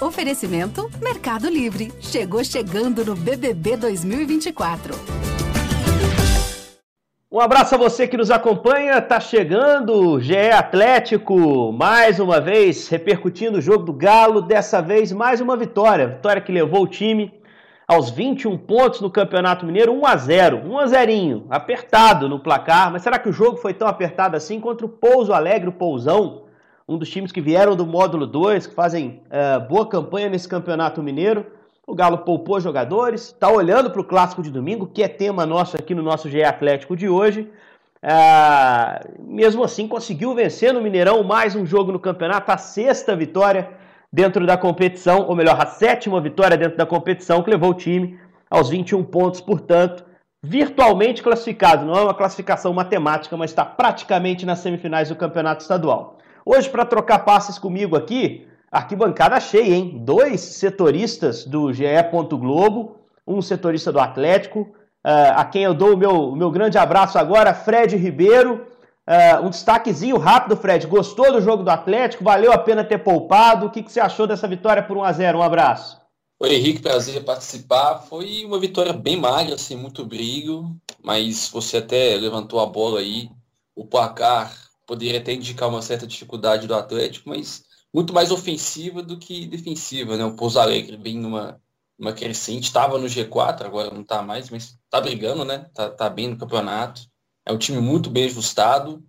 Oferecimento Mercado Livre. Chegou chegando no BBB 2024. Um abraço a você que nos acompanha. Tá chegando GE Atlético, mais uma vez repercutindo o jogo do Galo. Dessa vez, mais uma vitória. Vitória que levou o time aos 21 pontos no Campeonato Mineiro, 1 a 0 1 a 0 apertado no placar. Mas será que o jogo foi tão apertado assim contra o Pouso Alegre, o Pousão? Um dos times que vieram do módulo 2, que fazem uh, boa campanha nesse campeonato mineiro. O Galo poupou jogadores, está olhando para o clássico de domingo, que é tema nosso aqui no nosso GE Atlético de hoje. Uh, mesmo assim, conseguiu vencer no Mineirão mais um jogo no campeonato, a sexta vitória dentro da competição, ou melhor, a sétima vitória dentro da competição, que levou o time aos 21 pontos, portanto, virtualmente classificado. Não é uma classificação matemática, mas está praticamente nas semifinais do campeonato estadual. Hoje, para trocar passes comigo aqui, arquibancada cheia, hein? Dois setoristas do GE. Globo, um setorista do Atlético, uh, a quem eu dou o meu, o meu grande abraço agora, Fred Ribeiro. Uh, um destaquezinho rápido, Fred. Gostou do jogo do Atlético? Valeu a pena ter poupado? O que, que você achou dessa vitória por 1 a 0 Um abraço. Oi, Henrique, prazer participar. Foi uma vitória bem magra, sem muito brilho, mas você até levantou a bola aí. O placar poderia até indicar uma certa dificuldade do Atlético, mas muito mais ofensiva do que defensiva, né? O Pouso Alegre vem numa, numa crescente, estava no G4, agora não está mais, mas está brigando, né? Tá, tá bem no campeonato. É um time muito bem ajustado.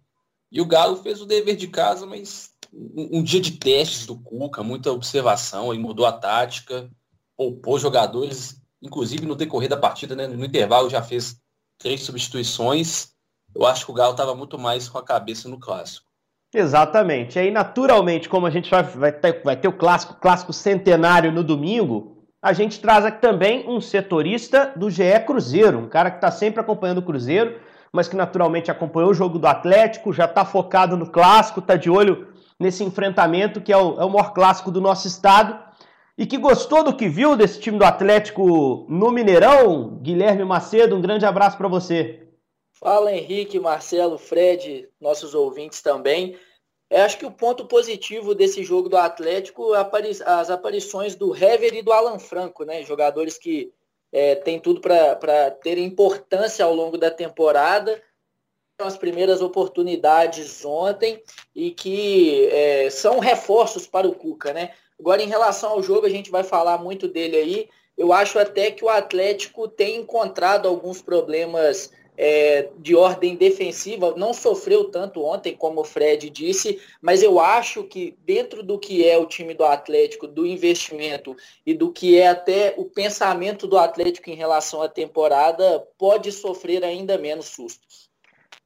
E o Galo fez o dever de casa, mas um, um dia de testes do Cuca, muita observação, ele mudou a tática, poupou jogadores, inclusive no decorrer da partida, né? No intervalo já fez três substituições eu acho que o Galo estava muito mais com a cabeça no clássico. Exatamente. E aí, naturalmente, como a gente vai, vai, ter, vai ter o clássico, clássico centenário no domingo, a gente traz aqui também um setorista do GE Cruzeiro, um cara que está sempre acompanhando o Cruzeiro, mas que naturalmente acompanhou o jogo do Atlético, já está focado no clássico, está de olho nesse enfrentamento que é o, é o maior clássico do nosso estado e que gostou do que viu desse time do Atlético no Mineirão. Guilherme Macedo, um grande abraço para você. Fala Henrique, Marcelo, Fred, nossos ouvintes também. Eu acho que o ponto positivo desse jogo do Atlético é as aparições do Hever e do Alan Franco, né? Jogadores que é, têm tudo para terem importância ao longo da temporada. As primeiras oportunidades ontem e que é, são reforços para o Cuca, né? Agora, em relação ao jogo, a gente vai falar muito dele aí. Eu acho até que o Atlético tem encontrado alguns problemas é, de ordem defensiva, não sofreu tanto ontem, como o Fred disse, mas eu acho que dentro do que é o time do Atlético, do investimento e do que é até o pensamento do Atlético em relação à temporada, pode sofrer ainda menos sustos.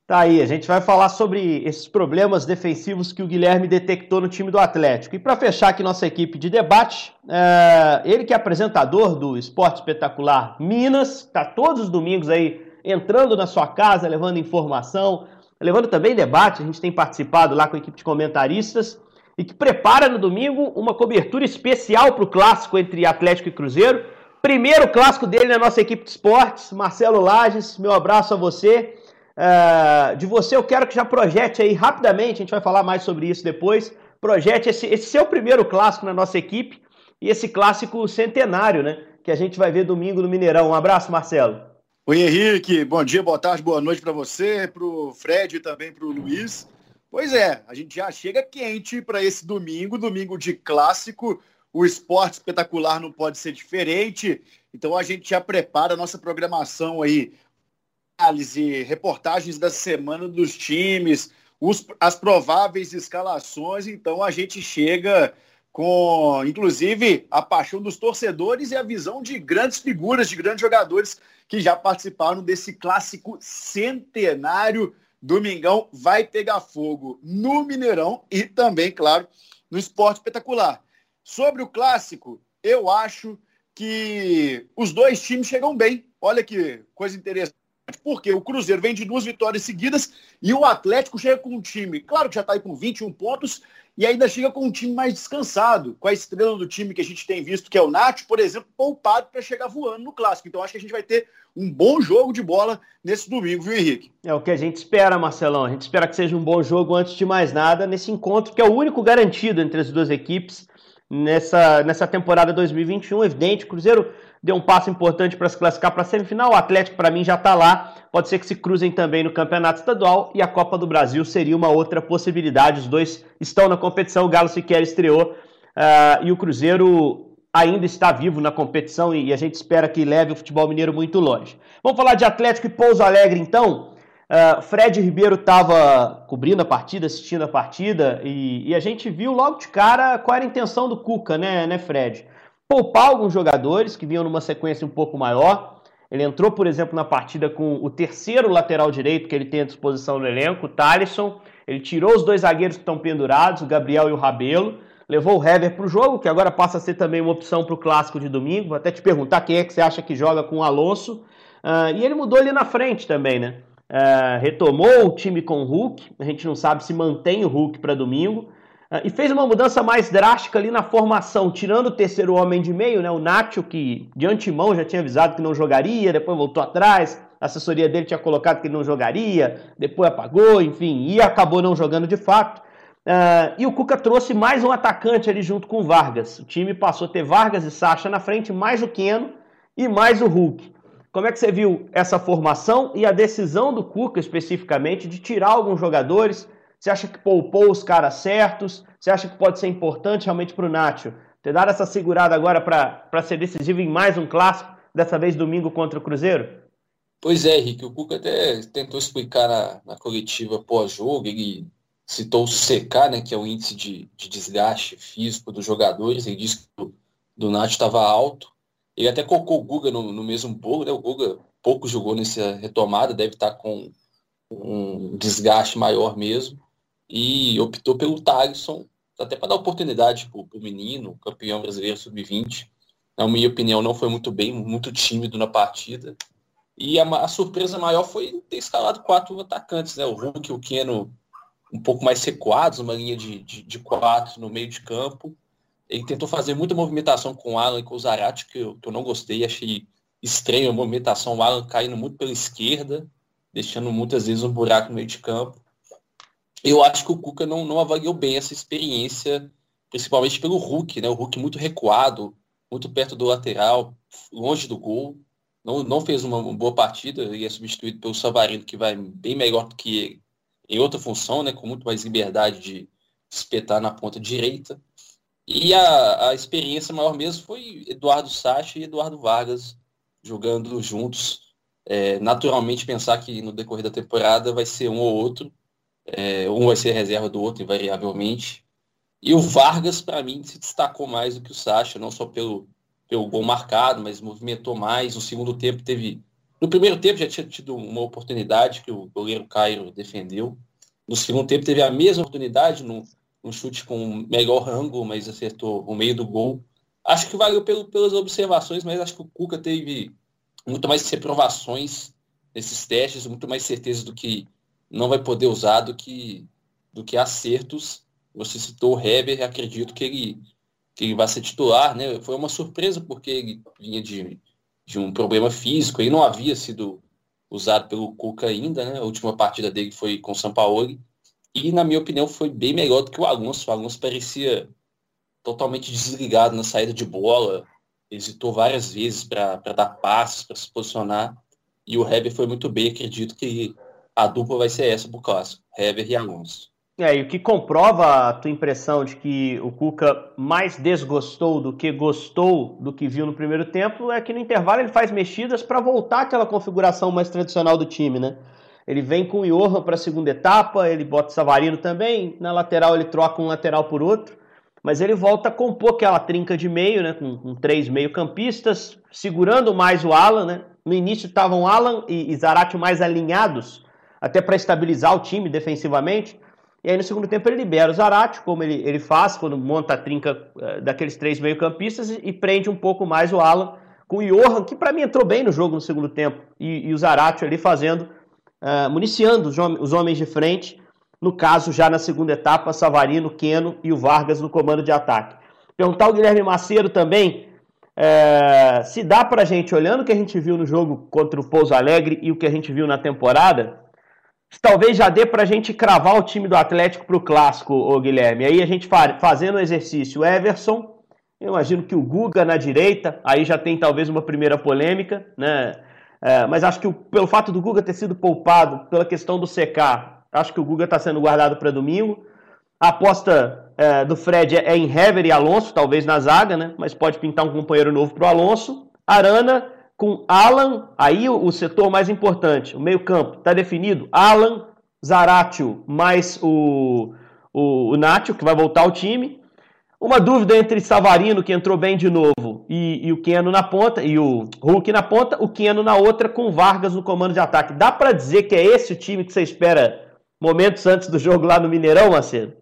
Tá aí, a gente vai falar sobre esses problemas defensivos que o Guilherme detectou no time do Atlético. E para fechar aqui nossa equipe de debate, é... ele que é apresentador do Esporte Espetacular Minas, está todos os domingos aí entrando na sua casa, levando informação, levando também debate. A gente tem participado lá com a equipe de comentaristas e que prepara no domingo uma cobertura especial para o clássico entre Atlético e Cruzeiro. Primeiro clássico dele na nossa equipe de esportes, Marcelo Lages, meu abraço a você. Uh, de você eu quero que já projete aí rapidamente, a gente vai falar mais sobre isso depois. Projete esse, esse seu primeiro clássico na nossa equipe e esse clássico centenário, né? Que a gente vai ver domingo no Mineirão. Um abraço, Marcelo. Oi, Henrique. Bom dia, boa tarde, boa noite para você, para o Fred e também para o Luiz. Pois é, a gente já chega quente para esse domingo, domingo de clássico. O esporte espetacular não pode ser diferente. Então a gente já prepara a nossa programação aí, análise, reportagens da semana dos times, os, as prováveis escalações. Então a gente chega com, inclusive, a paixão dos torcedores e a visão de grandes figuras, de grandes jogadores que já participaram desse clássico centenário. Domingão vai pegar fogo no Mineirão e também, claro, no esporte espetacular. Sobre o clássico, eu acho que os dois times chegam bem. Olha que coisa interessante. Porque o Cruzeiro vem de duas vitórias seguidas e o Atlético chega com um time, claro que já está aí com 21 pontos, e ainda chega com um time mais descansado, com a estrela do time que a gente tem visto, que é o Nath, por exemplo, poupado para chegar voando no clássico. Então acho que a gente vai ter um bom jogo de bola nesse domingo, viu, Henrique? É o que a gente espera, Marcelão. A gente espera que seja um bom jogo antes de mais nada, nesse encontro que é o único garantido entre as duas equipes nessa, nessa temporada 2021. Evidente, o Cruzeiro deu um passo importante para se classificar para a semifinal. O Atlético, para mim, já está lá. Pode ser que se cruzem também no Campeonato Estadual e a Copa do Brasil seria uma outra possibilidade. Os dois estão na competição. O Galo sequer estreou uh, e o Cruzeiro ainda está vivo na competição e a gente espera que leve o futebol mineiro muito longe. Vamos falar de Atlético e Pouso Alegre, então. Uh, Fred Ribeiro estava cobrindo a partida, assistindo a partida, e, e, a gente viu logo de cara qual era a intenção do Cuca, né, né, Fred? Poupar alguns jogadores que vinham numa sequência um pouco maior. Ele entrou, por exemplo, na partida com o terceiro lateral direito que ele tem à disposição no elenco, o Thalisson. Ele tirou os dois zagueiros que estão pendurados, o Gabriel e o Rabelo. Levou o Hever para o jogo, que agora passa a ser também uma opção para o clássico de domingo. Vou até te perguntar quem é que você acha que joga com o Alonso. Uh, e ele mudou ali na frente também, né? Uh, retomou o time com o Hulk. A gente não sabe se mantém o Hulk para domingo. Uh, e fez uma mudança mais drástica ali na formação, tirando o terceiro homem de meio, né? O Nacho, que de antemão já tinha avisado que não jogaria, depois voltou atrás. A assessoria dele tinha colocado que ele não jogaria, depois apagou, enfim, e acabou não jogando de fato. Uh, e o Cuca trouxe mais um atacante ali junto com o Vargas. O time passou a ter Vargas e Sacha na frente, mais o Keno e mais o Hulk. Como é que você viu essa formação e a decisão do Cuca especificamente de tirar alguns jogadores? Você acha que poupou os caras certos? Você acha que pode ser importante realmente para o Nacho ter dado essa segurada agora para ser decisivo em mais um clássico, dessa vez domingo contra o Cruzeiro? Pois é, Henrique, o Cuca até tentou explicar na, na coletiva pós-jogo, ele citou o CK, né, que é o índice de, de desgaste físico dos jogadores, ele disse que do Nath estava alto. Ele até colocou o Guga no, no, mesmo bolo, né? O Guga pouco jogou nessa retomada, deve estar tá com um desgaste maior mesmo. E optou pelo Thaleson, até para dar oportunidade para o menino, campeão brasileiro sub-20. Na minha opinião, não foi muito bem, muito tímido na partida. E a, a surpresa maior foi ter escalado quatro atacantes, né? O Hulk, o Keno um pouco mais recuados, uma linha de, de, de, quatro no meio de campo. Ele tentou fazer muita movimentação com o Alan e com o Zarate, que eu, que eu não gostei, achei estranho a movimentação, o Alan caindo muito pela esquerda, deixando muitas vezes um buraco no meio de campo. Eu acho que o Cuca não, não avaliou bem essa experiência, principalmente pelo Hulk, né? O Hulk muito recuado, muito perto do lateral, longe do gol. Não, não fez uma, boa partida, e é substituído pelo Savarino, que vai bem melhor do que ele em outra função, né, com muito mais liberdade de espetar na ponta direita. E a, a experiência maior mesmo foi Eduardo Sacha e Eduardo Vargas jogando juntos. É, naturalmente pensar que no decorrer da temporada vai ser um ou outro. É, um vai ser reserva do outro, invariavelmente. E o Vargas, para mim, se destacou mais do que o Sacha, não só pelo, pelo gol marcado, mas movimentou mais. No segundo tempo teve no primeiro tempo já tinha tido uma oportunidade que o goleiro Cairo defendeu. No segundo tempo teve a mesma oportunidade, num, num chute com melhor ângulo, mas acertou o meio do gol. Acho que valeu pelo, pelas observações, mas acho que o Cuca teve muito mais reprovações nesses testes, muito mais certeza do que não vai poder usar do que, do que acertos. Você citou o Heber, acredito que ele, que ele vai ser titular, né? Foi uma surpresa porque ele vinha de de um problema físico. Ele não havia sido usado pelo Cuca ainda, né? A última partida dele foi com o São Paulo. E, na minha opinião, foi bem melhor do que o Alonso. O Alonso parecia totalmente desligado na saída de bola. Hesitou várias vezes para dar passes, para se posicionar. E o Heber foi muito bem. Acredito que a dupla vai ser essa pro clássico. Heber e Alonso. É, e o que comprova a tua impressão de que o Cuca mais desgostou do que gostou do que viu no primeiro tempo é que no intervalo ele faz mexidas para voltar àquela configuração mais tradicional do time, né? Ele vem com o Johan para a segunda etapa, ele bota o Savarino também, na lateral ele troca um lateral por outro, mas ele volta a compor aquela trinca de meio, né? Com, com três meio-campistas, segurando mais o Alan, né? No início estavam Alan e, e Zarate mais alinhados, até para estabilizar o time defensivamente. E aí no segundo tempo ele libera o Zarate, como ele, ele faz quando monta a trinca uh, daqueles três meio-campistas e, e, prende um pouco mais o Alan com o Johan, que para mim entrou bem no jogo no segundo tempo, e, e o Zarate ali fazendo, uh, municiando os, homens de frente, no caso já na segunda etapa, Savarino, Queno e o Vargas no comando de ataque. Perguntar ao Guilherme Macedo também, uh, se dá para a gente, olhando o que a gente viu no jogo contra o Pouso Alegre e o que a gente viu na temporada, talvez já dê para a gente cravar o time do Atlético para o clássico, ô Guilherme. Aí a gente fazendo o exercício, Everson, Eu imagino que o Guga na direita, aí já tem talvez uma primeira polêmica, né? É, mas acho que o, pelo fato do Guga ter sido poupado pela questão do secar, acho que o Guga está sendo guardado para domingo. A aposta é, do Fred é, é em Hever e Alonso, talvez na zaga, né? Mas pode pintar um companheiro novo para o Alonso. Arana com Alan, aí o, o setor mais importante, o meio-campo, está definido. Alan, Zaratio mais o, o, o que vai voltar ao time. Uma dúvida entre Savarino, que entrou bem de novo, e, e, o Keno na ponta, e o Hulk na ponta, o Keno na outra, com Vargas no comando de ataque. Dá para dizer que é esse o time que você espera momentos antes do jogo lá no Mineirão, Macedo?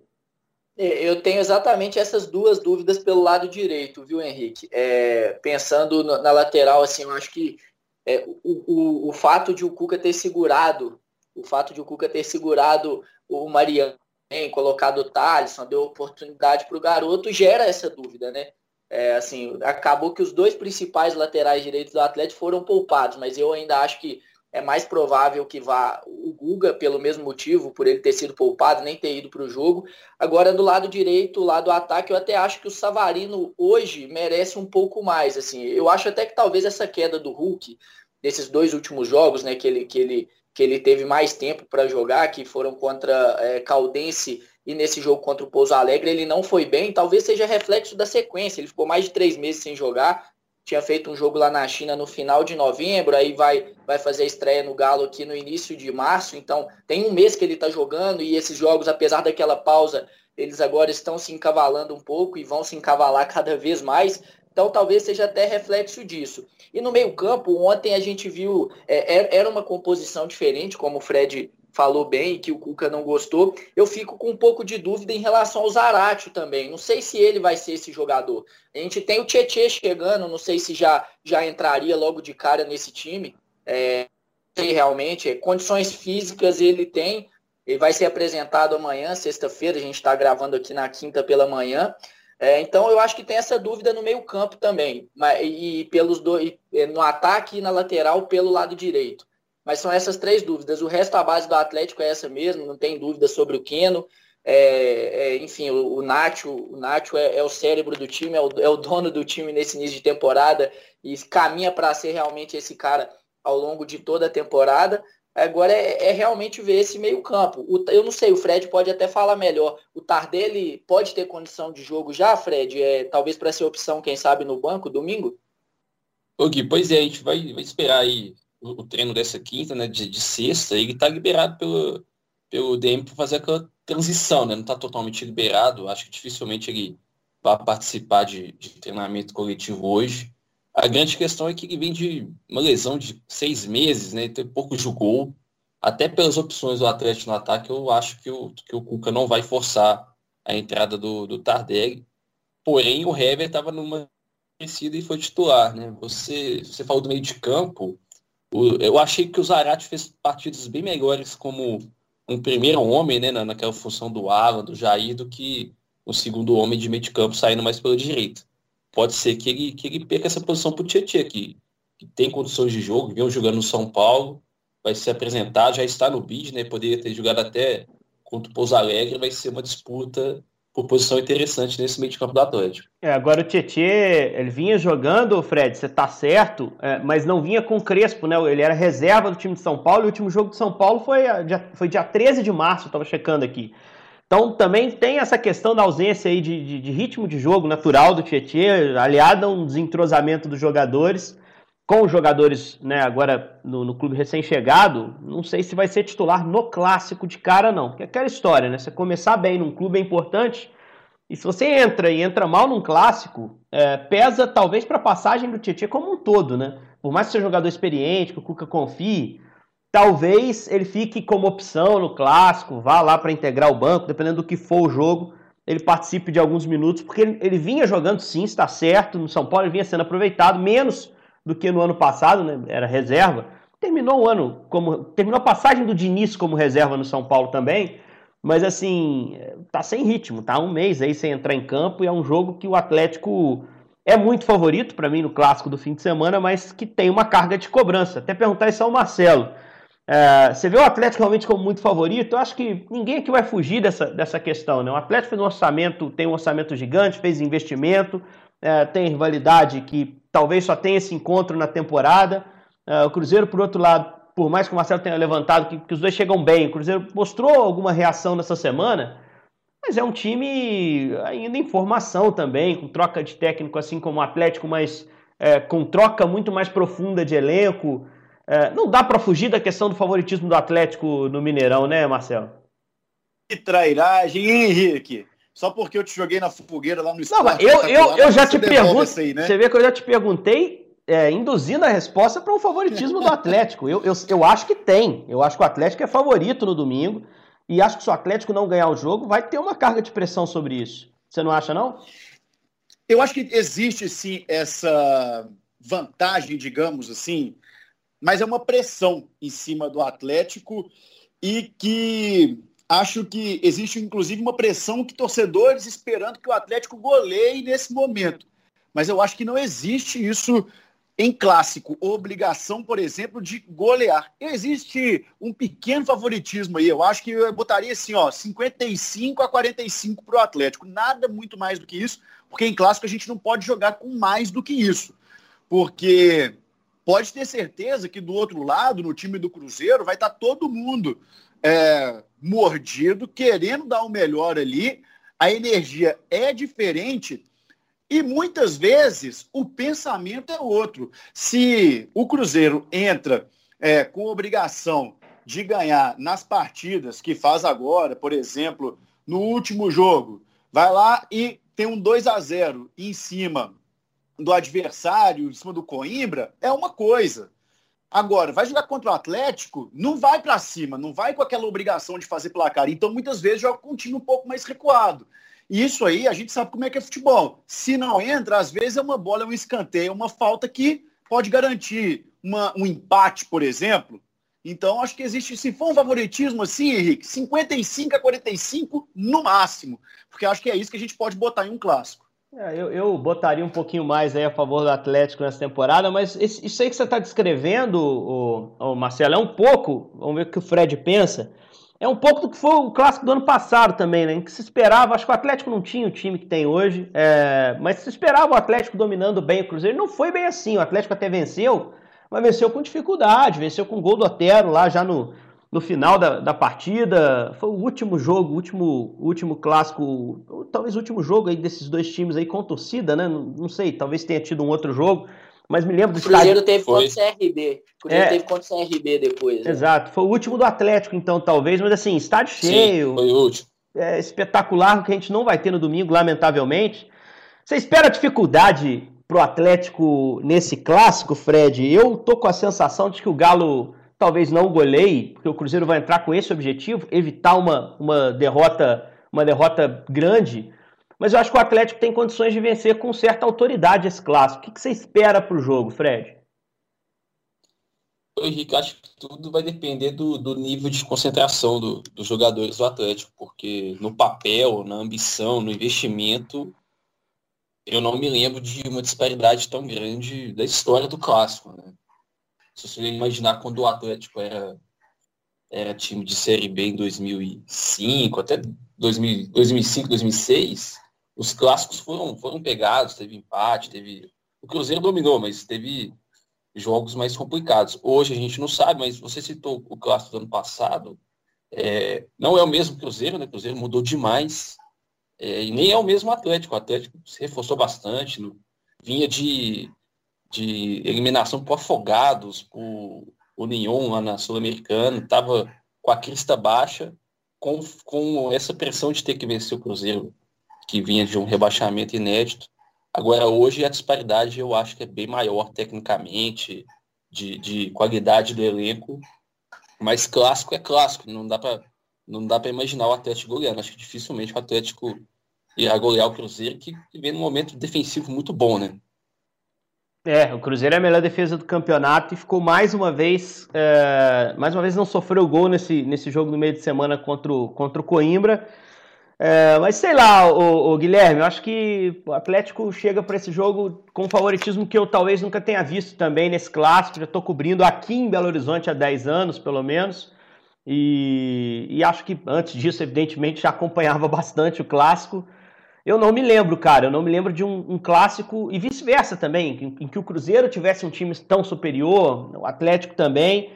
É, eu tenho exatamente essas duas dúvidas pelo lado direito, viu, Henrique? É, pensando na lateral, assim, eu acho que é, o, o, o, fato de o Cuca ter segurado, o fato de o Cuca ter segurado o Mariano, colocado o Thalisson, deu oportunidade para o garoto, gera essa dúvida, né? É, assim, acabou que os dois principais laterais direitos do Atlético foram poupados, mas eu ainda acho que é mais provável que vá o Guga, pelo mesmo motivo, por ele ter sido poupado, nem ter ido para o jogo. Agora, do lado direito, lá do ataque, eu até acho que o Savarino hoje merece um pouco mais. Assim, eu acho até que talvez essa queda do Hulk, desses dois últimos jogos, né, que ele, que ele, que ele teve mais tempo para jogar, que foram contra é, Caldense e nesse jogo contra o Pouso Alegre, ele não foi bem, talvez seja reflexo da sequência. Ele ficou mais de três meses sem jogar, tinha feito um jogo lá na China no final de novembro, aí vai, vai fazer a estreia no Galo aqui no início de março, então tem um mês que ele está jogando e esses jogos, apesar daquela pausa, eles agora estão se encavalando um pouco e vão se encavalar cada vez mais, então talvez seja até reflexo disso. E no meio campo, ontem a gente viu, é, é era uma composição diferente, como o Fred falou bem que o Cuca não gostou. Eu fico com um pouco de dúvida em relação ao Zaratio também. Não sei se ele vai ser esse jogador. A gente tem o Tietê chegando, não sei se já, já entraria logo de cara nesse time. É, sei realmente. É, condições físicas ele tem. Ele vai ser apresentado amanhã, sexta-feira. A gente está gravando aqui na quinta pela manhã. É, então eu acho que tem essa dúvida no meio campo também. E, pelos dois, no ataque e na lateral pelo lado direito. Mas são essas três dúvidas. O resto, a base do Atlético é essa mesmo, não tem dúvida sobre o Keno. É, é, enfim, o, o Nacho, o Nacho é, é, o cérebro do time, é o, é o, dono do time nesse início de temporada e caminha para ser realmente esse cara ao longo de toda a temporada. Agora é, é realmente ver esse meio campo. O, eu não sei, o Fred pode até falar melhor. O Tardelli pode ter condição de jogo já, Fred? É, talvez para ser opção, quem sabe, no banco, domingo? Ô Gui, pois é, a gente vai, vai esperar aí o, treino dessa quinta, né, de, de sexta, ele está liberado pelo, pelo DM para fazer aquela transição, né? Não está totalmente liberado. Acho que dificilmente ele vai participar de, de, treinamento coletivo hoje. A grande questão é que ele vem de uma lesão de seis meses, né? Tem pouco jogou. Até pelas opções do Atlético no ataque, eu acho que o, que o Cuca não vai forçar a entrada do, do Tardelli. Porém, o Hever estava numa descida e foi titular, né? Você, você falou do meio de campo, eu achei que o Zarate fez partidas bem melhores como um primeiro homem, né, naquela função do Alan, do Jair, do que o segundo homem de meio de campo saindo mais pela direita. Pode ser que ele, que ele perca essa posição para o Tietchan, que, que tem condições de jogo, vem jogando no São Paulo, vai ser apresentado, já está no bid, né, poderia ter jogado até contra o Pouso Alegre, vai ser uma disputa por posição interessante nesse meio de campo do Atlético. É, agora o Tietchan, ele vinha jogando, Fred, você tá certo, é, mas não vinha com o Crespo, né? Ele era reserva do time de São Paulo e o último jogo de São Paulo foi dia, foi dia 13 de março, eu tava checando aqui. Então também tem essa questão da ausência aí de, de, de ritmo de jogo natural do Tietchan, aliada a um desentrosamento dos jogadores com os jogadores né, agora no, no clube recém-chegado, não sei se vai ser titular no clássico de cara, não. Porque é aquela história, né? Você começar bem num clube é importante. E se você entra e entra mal num clássico, é, pesa talvez para a passagem do Tietchan como um todo, né? Por mais que seja jogador experiente, que o Cuca confie, talvez ele fique como opção no clássico, vá lá para integrar o banco, dependendo do que for o jogo, ele participe de alguns minutos, porque ele, ele vinha jogando sim, está certo, no São Paulo ele vinha sendo aproveitado, menos do que no ano passado, né? Era reserva. Terminou o ano como. Terminou a passagem do Diniz como reserva no São Paulo também. Mas assim, tá sem ritmo, tá um mês aí sem entrar em campo e é um jogo que o Atlético é muito favorito para mim no clássico do fim de semana, mas que tem uma carga de cobrança. Até perguntar isso ao Marcelo. É, você vê o Atlético realmente como muito favorito? Eu acho que ninguém aqui vai fugir dessa, dessa questão. Né? O Atlético fez um orçamento, tem um orçamento gigante, fez investimento, é, tem rivalidade que talvez só tenha esse encontro na temporada. É, o Cruzeiro, por outro lado, por mais que o Marcelo tenha levantado que, que os dois chegam bem, o Cruzeiro mostrou alguma reação nessa semana, mas é um time ainda em formação também, com troca de técnico, assim como o Atlético, mas é, com troca muito mais profunda de elenco. É, não dá para fugir da questão do favoritismo do Atlético no Mineirão, né, Marcelo? Que trairagem, hein, Henrique? Só porque eu te joguei na fogueira lá no. Não, eu, eu, eu já te pergunto. né? Você vê que eu já te perguntei, é, induzindo a resposta para um favoritismo do Atlético. Eu, eu, eu acho que tem. Eu acho que o Atlético é favorito no domingo. E acho que se o Atlético não ganhar o jogo, vai ter uma carga de pressão sobre isso. Você não acha, não? Eu acho que existe sim essa vantagem, digamos assim, mas é uma pressão em cima do Atlético e que acho que existe inclusive uma pressão que torcedores esperando que o Atlético goleie nesse momento. Mas eu acho que não existe isso em clássico, obrigação, por exemplo, de golear. Existe um pequeno favoritismo aí. Eu acho que eu botaria assim, ó, 55 a 45 para o Atlético. Nada muito mais do que isso, porque em clássico a gente não pode jogar com mais do que isso. Porque pode ter certeza que do outro lado, no time do Cruzeiro, vai estar tá todo mundo é, mordido, querendo dar o melhor ali. A energia é diferente e muitas vezes o pensamento é outro. Se o Cruzeiro entra é, com obrigação de ganhar nas partidas que faz agora, por exemplo, no último jogo, vai lá e tem um 2 a 0 em cima do adversário, em cima do Coimbra, é uma coisa. Agora, vai jogar contra o Atlético, não vai para cima, não vai com aquela obrigação de fazer placar. Então, muitas vezes, joga com um time um pouco mais recuado. E isso aí, a gente sabe como é que é futebol. Se não entra, às vezes é uma bola, é um escanteio, é uma falta que pode garantir uma, um empate, por exemplo. Então, acho que existe, se for um favoritismo assim, Henrique, 55 a 45 no máximo. Porque acho que é isso que a gente pode botar em um clássico. É, eu, eu, botaria um pouquinho mais aí a favor do Atlético nessa temporada, mas esse, isso aí que você está descrevendo, o, o, Marcelo, é um pouco, vamos ver o que o Fred pensa, é um pouco do que foi o clássico do ano passado também, né? Em que se esperava, acho que o Atlético não tinha o time que tem hoje, é, mas se esperava o Atlético dominando bem o Cruzeiro. Não foi bem assim, o Atlético até venceu, mas venceu com dificuldade, venceu com o gol do Otero lá já no, no final da, da partida. Foi o último jogo, o último, último clássico, talvez o último jogo aí desses dois times aí com torcida, né? Não, não sei, talvez tenha tido um outro jogo. Mas me lembro do O Cruzeiro estádio... teve contra o CRB. O Cruzeiro é... teve contra o CRB depois. Né? Exato. Foi o último do Atlético, então, talvez. Mas assim, estádio cheio. Sim, foi o último. É espetacular, que a gente não vai ter no domingo, lamentavelmente. Você espera dificuldade pro Atlético nesse clássico, Fred? Eu tô com a sensação de que o Galo talvez não goleie, porque o Cruzeiro vai entrar com esse objetivo, evitar uma, uma derrota uma derrota grande, mas eu acho que o Atlético tem condições de vencer com certa autoridade esse clássico. O que você espera para o jogo, Fred? Henrique, acho que tudo vai depender do, do nível de concentração do, dos jogadores do Atlético, porque no papel, na ambição, no investimento, eu não me lembro de uma disparidade tão grande da história do clássico. Né? Se você imaginar quando o Atlético era, era time de Série B em 2005, até 2000, 2005, 2006, os clássicos foram, foram pegados, teve empate, teve... O Cruzeiro dominou, mas teve jogos mais complicados. Hoje a gente não sabe, mas você citou o clássico do ano passado, é, não é o mesmo Cruzeiro, né? O Cruzeiro mudou demais. É, e nem é o mesmo Atlético. O Atlético se reforçou bastante. No, vinha de de eliminação por afogados, por União lá na Sul-Americana, estava com a crista baixa, com, com essa pressão de ter que vencer o Cruzeiro, que vinha de um rebaixamento inédito. Agora, hoje, a disparidade eu acho que é bem maior tecnicamente, de, de qualidade do elenco, mas clássico é clássico, não dá para não dá para imaginar o Atlético goleando. Acho que dificilmente o Atlético irá golear o Cruzeiro, que vem num momento defensivo muito bom, né? É, o Cruzeiro é a melhor defesa do campeonato e ficou mais uma vez, é, mais uma vez não sofreu gol nesse, nesse jogo no meio de semana contra o, contra o Coimbra. É, mas sei lá, o, Guilherme, eu acho que o Atlético chega para esse jogo com um favoritismo que eu talvez nunca tenha visto também nesse clássico. Já estou cobrindo aqui em Belo Horizonte há 10 anos, pelo menos. E, e, acho que antes disso, evidentemente, já acompanhava bastante o clássico. Eu não me lembro, cara, eu não me lembro de um, um clássico e vice-versa também, em, em, que o Cruzeiro tivesse um time tão superior, o Atlético também.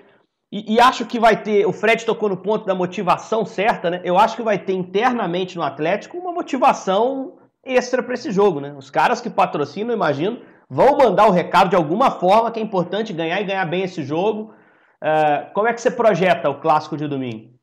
E, e, acho que vai ter. O Fred tocou no ponto da motivação certa, né? Eu acho que vai ter internamente no Atlético uma motivação extra para esse jogo, né? Os caras que patrocinam, imagino, vão mandar o recado de alguma forma que é importante ganhar e ganhar bem esse jogo. Uh, como é que você projeta o clássico de domingo?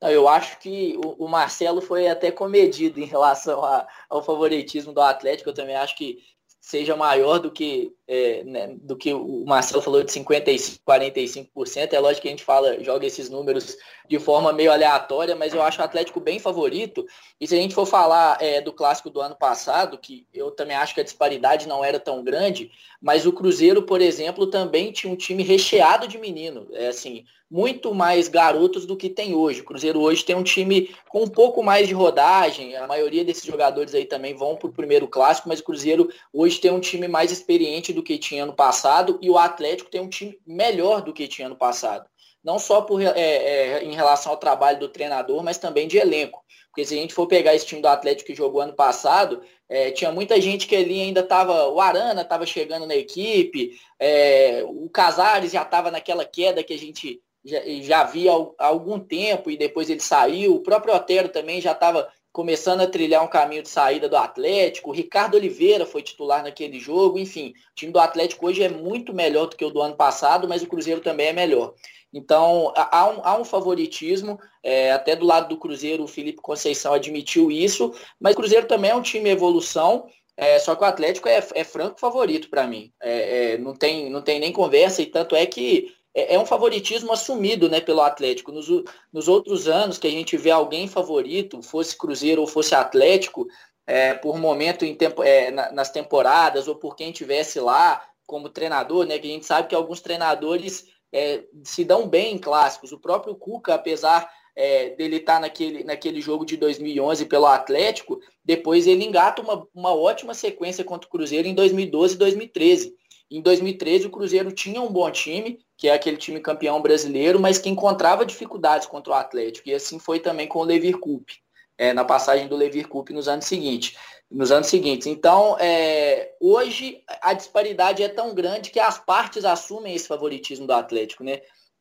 Eu acho que o, Marcelo foi até comedido em relação a, ao favoritismo do Atlético. Eu também acho que seja maior do que, é, né, do que o Marcelo falou de 55%, 45%. É lógico que a gente fala, joga esses números de forma meio aleatória, mas eu acho o Atlético bem favorito. E se a gente for falar é, do clássico do ano passado, que eu também acho que a disparidade não era tão grande, mas o Cruzeiro, por exemplo, também tinha um time recheado de menino. É assim, muito mais garotos do que tem hoje. O Cruzeiro hoje tem um time com um pouco mais de rodagem. A maioria desses jogadores aí também vão para o primeiro clássico, mas o Cruzeiro hoje tem um time mais experiente do que tinha ano passado e o Atlético tem um time melhor do que tinha ano passado não só por, é, é, em relação ao trabalho do treinador, mas também de elenco. Porque se a gente for pegar esse time do Atlético que jogou ano passado, é, tinha muita gente que ali ainda estava. O Arana estava chegando na equipe, é, o Casares já estava naquela queda que a gente já, já via há algum tempo e depois ele saiu. O próprio Otero também já estava começando a trilhar um caminho de saída do Atlético. O Ricardo Oliveira foi titular naquele jogo. Enfim, o time do Atlético hoje é muito melhor do que o do ano passado, mas o Cruzeiro também é melhor. Então, há um, há um favoritismo, é, até do lado do Cruzeiro, o Felipe Conceição admitiu isso, mas o Cruzeiro também é um time em evolução, é, só que o Atlético é, é franco favorito para mim. É, é, não, tem, não tem nem conversa, e tanto é que é, é, um favoritismo assumido né, pelo Atlético. Nos, nos outros anos que a gente vê alguém favorito, fosse Cruzeiro ou fosse Atlético, é, por momento em tempo, é, na, nas temporadas, ou por quem tivesse lá como treinador, né, que a gente sabe que alguns treinadores é, se dão bem em clássicos. O próprio Cuca, apesar é, dele estar tá naquele, naquele jogo de 2011 pelo Atlético, depois ele engata uma, uma ótima sequência contra o Cruzeiro em 2012 e 2013. Em 2013, o Cruzeiro tinha um bom time, que é aquele time campeão brasileiro, mas que encontrava dificuldades contra o Atlético. E assim foi também com o Levir Coupe, é, na passagem do Levir Coupe nos anos seguintes nos anos seguintes. Então, é, hoje a disparidade é tão grande que as partes assumem esse favoritismo do Atlético, né?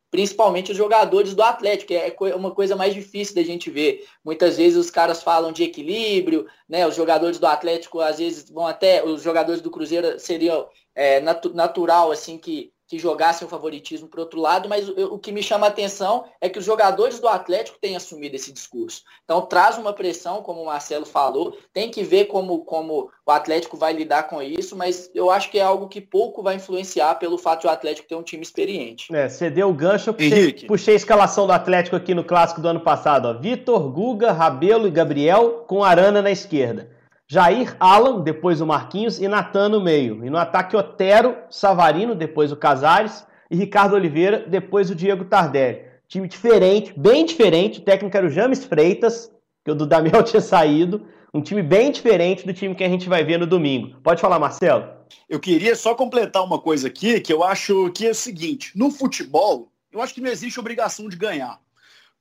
Principalmente os jogadores do Atlético, é uma coisa mais difícil da gente ver. Muitas vezes os caras falam de equilíbrio, né? Os jogadores do Atlético, às vezes, vão até. Os jogadores do Cruzeiro seriam é, natu natural, assim, que que jogassem o favoritismo para outro lado, mas o, o, que me chama a atenção é que os jogadores do Atlético têm assumido esse discurso. Então traz uma pressão, como o Marcelo falou, tem que ver como, como o Atlético vai lidar com isso, mas eu acho que é algo que pouco vai influenciar pelo fato de o Atlético ter um time experiente. É, você deu o gancho, eu puxei, puxei, a escalação do Atlético aqui no clássico do ano passado. Vitor, Guga, Rabelo e Gabriel com Arana na esquerda. Jair, Alan, depois o Marquinhos e Natan no meio. E no ataque, Otero, Savarino, depois o Casares e Ricardo Oliveira, depois o Diego Tardelli. Time diferente, bem diferente. O técnico era o James Freitas, que o do Damiel tinha saído. Um time bem diferente do time que a gente vai ver no domingo. Pode falar, Marcelo? Eu queria só completar uma coisa aqui, que eu acho que é o seguinte: no futebol, eu acho que não existe obrigação de ganhar.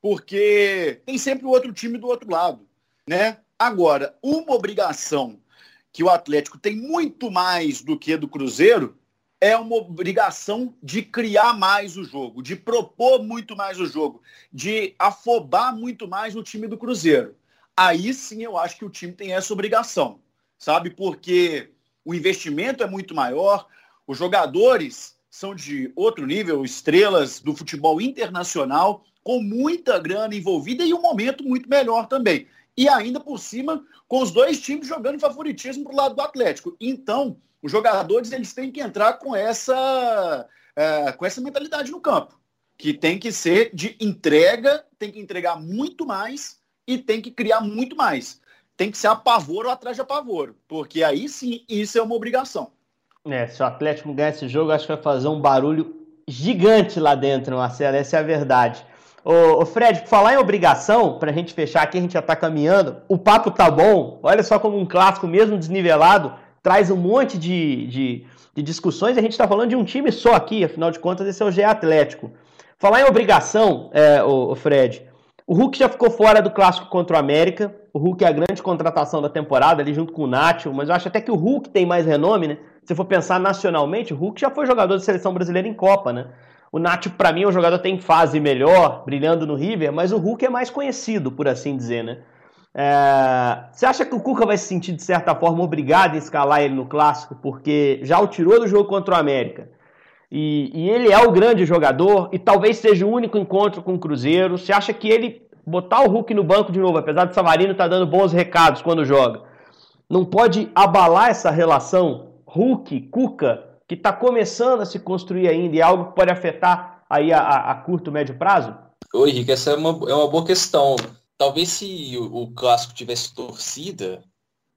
Porque tem sempre o outro time do outro lado, né? Agora, uma obrigação que o Atlético tem muito mais do que do Cruzeiro é uma obrigação de criar mais o jogo, de propor muito mais o jogo, de afobar muito mais o time do Cruzeiro. Aí sim eu acho que o time tem essa obrigação, sabe? Porque o investimento é muito maior, os jogadores são de outro nível, estrelas do futebol internacional, com muita grana envolvida e um momento muito melhor também e ainda por cima com os dois times jogando favoritismo para o lado do Atlético. Então, os jogadores eles têm que entrar com essa, é, com essa mentalidade no campo, que tem que ser de entrega, tem que entregar muito mais e tem que criar muito mais. Tem que ser apavoro atrás de apavoro, porque aí sim isso é uma obrigação. É, se o Atlético ganhar esse jogo, acho que vai fazer um barulho gigante lá dentro, Marcelo, essa é a verdade. Ô, Fred, falar em obrigação, pra gente fechar aqui, a gente já tá caminhando, o papo tá bom, olha só como um clássico mesmo desnivelado, traz um monte de, de, de discussões, a gente tá falando de um time só aqui, afinal de contas esse é o GE Atlético. Falar em obrigação, é, ô, Fred, o Hulk já ficou fora do clássico contra o América, o Hulk é a grande contratação da temporada, ali junto com o Nacho, mas eu acho até que o Hulk tem mais renome, né? Se for pensar nacionalmente, o Hulk já foi jogador de seleção brasileira em Copa, né? O Nacho, para mim, é um jogador que tem fase melhor, brilhando no River, mas o Hulk é mais conhecido, por assim dizer, né? É... Você acha que o Cuca vai se sentir, de certa forma, obrigado em escalar ele no clássico, porque já o tirou do jogo contra o América? E, e ele é o grande jogador, e talvez seja o único encontro com o Cruzeiro. Você acha que ele botar o Hulk no banco de novo, apesar do Savarino estar tá dando bons recados quando joga, não pode abalar essa relação Hulk-Cuca, que está começando a se construir ainda e é algo que pode afetar aí a, a, a curto, médio prazo? Oi, Henrique, essa é uma, é uma boa questão. Talvez se o, o clássico tivesse torcida,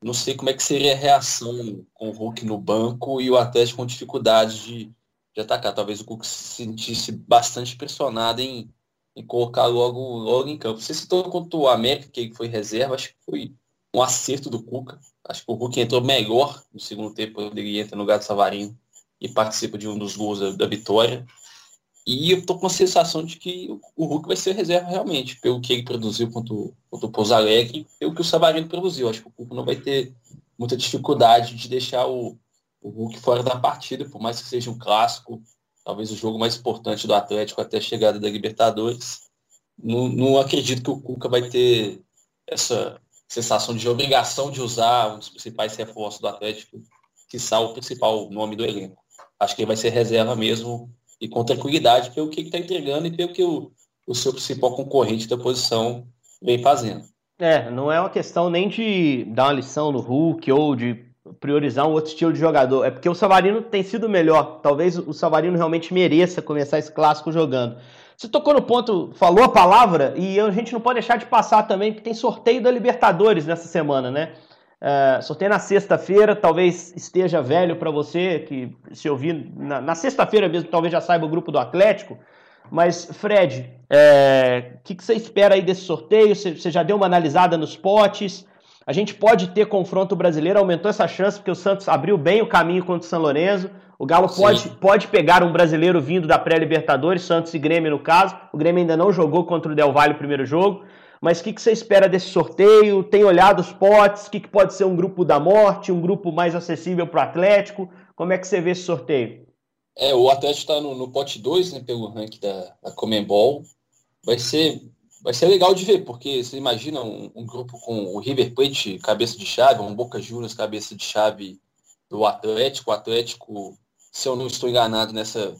não sei como é que seria a reação com o Hulk no banco e o Atlético com dificuldade de, de atacar. Talvez o Hulk se sentisse bastante pressionado em, e colocar logo, logo em campo. Você citou contra o América, que foi reserva, acho que foi um acerto do Cuca. Acho que o Hulk entrou melhor no segundo tempo, ele entra no lugar do Savarino e participa de um dos gols da, da vitória. E eu tô com a sensação de que o Hulk vai ser reserva realmente, pelo que ele produziu contra o, contra o Pouso Alegre, pelo que o Savarino produziu. Acho que o Hulk não vai ter muita dificuldade de deixar o, o Hulk fora da partida, por mais que seja um clássico talvez o jogo mais importante do Atlético até a chegada da Libertadores. Não, não acredito que o Cuca vai ter essa sensação de obrigação de usar um dos principais reforços do Atlético, que o principal nome do elenco. Acho que ele vai ser reserva mesmo e com tranquilidade pelo que ele está entregando e pelo que o, o seu principal concorrente da posição vem fazendo. É, não é uma questão nem de dar uma lição no Hulk ou de priorizar um outro estilo de jogador. É porque o Savarino tem sido melhor. Talvez o Savarino realmente mereça começar esse clássico jogando. Você tocou no ponto, falou a palavra, e a gente não pode deixar de passar também, que tem sorteio da Libertadores nessa semana, né? Uh, sorteio na sexta-feira, talvez esteja velho para você, que se ouvir na, na sexta-feira mesmo, talvez já saiba o grupo do Atlético. Mas, Fred, o é, que, que, você espera aí desse sorteio? Você, você já deu uma analisada nos potes? A gente pode ter confronto brasileiro, aumentou essa chance, porque o Santos abriu bem o caminho contra o São Lourenço. O Galo pode, pode pegar um brasileiro vindo da pré-Libertadores, Santos e Grêmio no caso. O Grêmio ainda não jogou contra o Del Valle o primeiro jogo. Mas o que, que, você espera desse sorteio? Tem olhado os potes? O que, que pode ser um grupo da morte, um grupo mais acessível para o Atlético? Como é que você vê esse sorteio? É, o Atlético está no, no, pote 2, né, pelo ranking da, da Comembol. Vai ser vai ser legal de ver, porque você imagina um, um, grupo com o River Plate cabeça de chave, um Boca Juniors cabeça de chave do Atlético. O Atlético, se eu não estou enganado nessa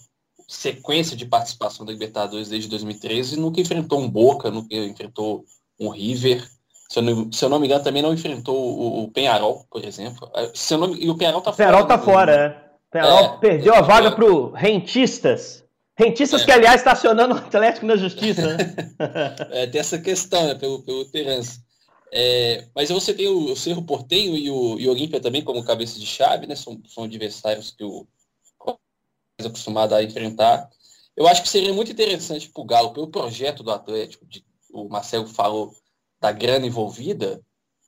sequência de participação da Libertadores desde 2013, nunca enfrentou um Boca, nunca enfrentou um River. Se eu não, se eu não me engano, também não enfrentou o, o Penharol, por exemplo. É, se não, e o Penharol tá fora. Penharol tá fora, é. Penharol é, perdeu a vaga para o Rentistas. Rentistas é. que, aliás, estacionando o Atlético na justiça, né? é, tem essa questão, né, pelo, pelo Terence. É, mas você tem o, o Cerro Portenho e o, e o Olímpia também como cabeça de chave, né? São, são adversários que o acostumado a enfrentar. Eu acho que seria muito interessante para o Galo, pelo projeto do Atlético, de, o Marcelo falou da grana envolvida,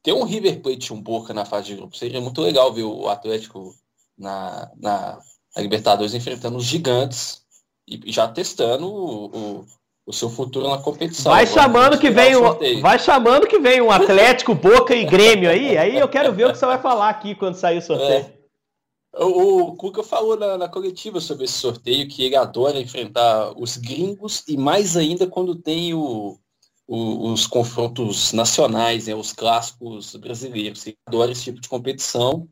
ter um River Plate um Boca na fase de grupo. Seria muito legal ver o Atlético na, na, na Libertadores enfrentando os gigantes e já testando o, o, o seu futuro na competição. Vai chamando que vem um, vai chamando que vem um Atlético, Boca e Grêmio aí, aí eu quero ver o que você vai falar aqui quando sair o sorteio. É. O, Cuca falou na, na, coletiva sobre esse sorteio que ele adora enfrentar os gringos e mais ainda quando tem o, o, os confrontos nacionais, né, os clássicos brasileiros. Ele adora esse tipo de competição.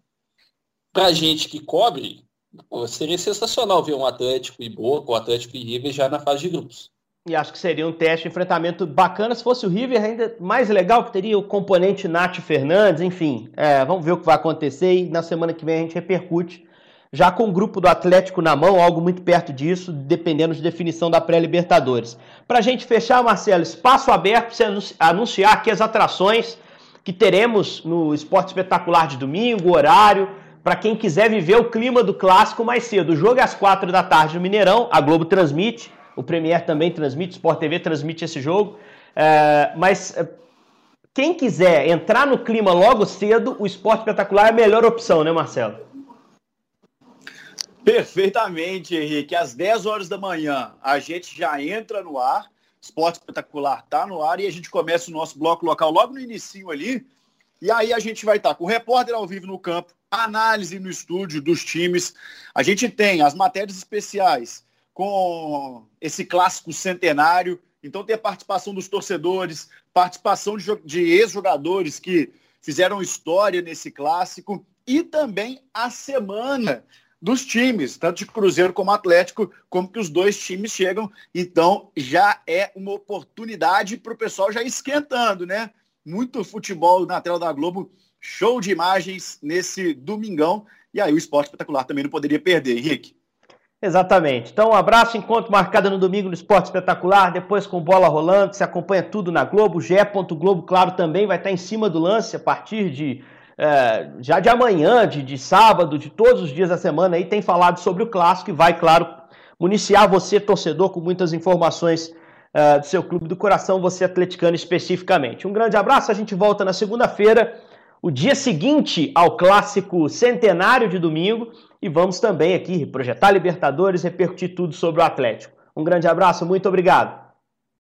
Pra gente que cobre, Pô, seria sensacional ver um Atlético e Boca, o Atlético e River já na fase de grupos. E acho que seria um teste de enfrentamento bacana. Se fosse o River, ainda mais legal, que teria o componente Nath Fernandes, enfim. É, vamos ver o que vai acontecer e na semana que vem a gente repercute. Já com o grupo do Atlético na mão, algo muito perto disso, dependendo de definição da pré-Libertadores. Para a gente fechar, Marcelo, espaço aberto para você anunciar aqui as atrações que teremos no Esporte Espetacular de domingo, horário, para quem quiser viver o clima do clássico mais cedo. O jogo é às quatro da tarde no Mineirão, a Globo transmite. O Premier também transmite, o Sport TV transmite esse jogo. É, mas é, quem quiser entrar no clima logo cedo, o Esporte Espetacular é a melhor opção, né, Marcelo? Perfeitamente, Henrique. Às 10 horas da manhã, a gente já entra no ar. Esporte Espetacular está no ar e a gente começa o nosso bloco local logo no início ali. E aí a gente vai estar tá com o repórter ao vivo no campo, análise no estúdio dos times. A gente tem as matérias especiais com esse clássico centenário. Então tem a participação dos torcedores, participação de, de ex-jogadores que fizeram história nesse clássico e também a semana dos times, tanto de Cruzeiro como Atlético, como que os dois times chegam. Então já é uma oportunidade para o pessoal já esquentando, né? Muito futebol na tela da Globo, show de imagens nesse domingão. E aí o esporte espetacular também não poderia perder, Henrique. Exatamente. Então, um abraço, encontro marcado no domingo no Esporte Espetacular, depois com bola rolando, você acompanha tudo na Globo, GE. Globo, claro, também vai estar em cima do lance a partir de é, já de amanhã, de, de sábado, de todos os dias da semana aí, tem falado sobre o clássico e vai, claro, municiar você, torcedor, com muitas informações é, do seu clube do coração, você atleticano especificamente. Um grande abraço, a gente volta na segunda-feira, o dia seguinte ao clássico centenário de domingo, e vamos também aqui projetar Libertadores, repercutir tudo sobre o Atlético. Um grande abraço, muito obrigado.